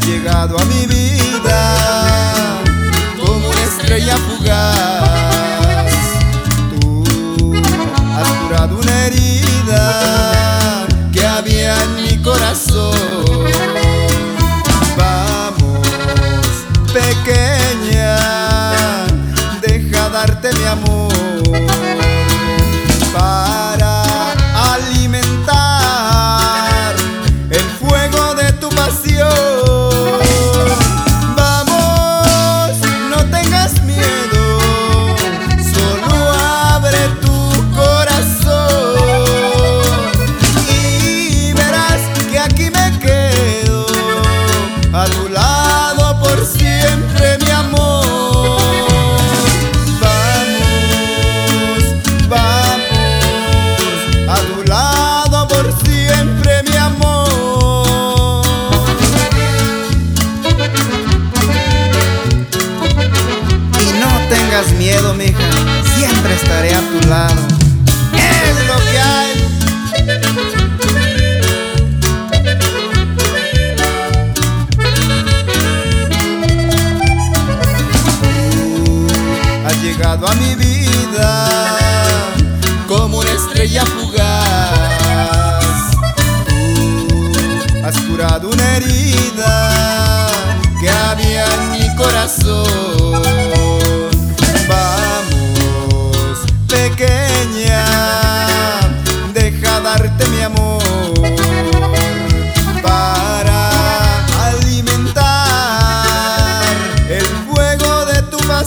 llegado a mi vida como una estrella fugaz. Tú has curado una herida que había en mi corazón. Vamos, pequeña, deja darte mi amor. Tengas miedo, mija, siempre estaré a tu lado. Es lo que hay. Has llegado a mi vida como una estrella fugaz. Tú has curado una herida que había en mi corazón.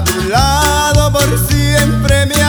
a tu lado por siempre, mi.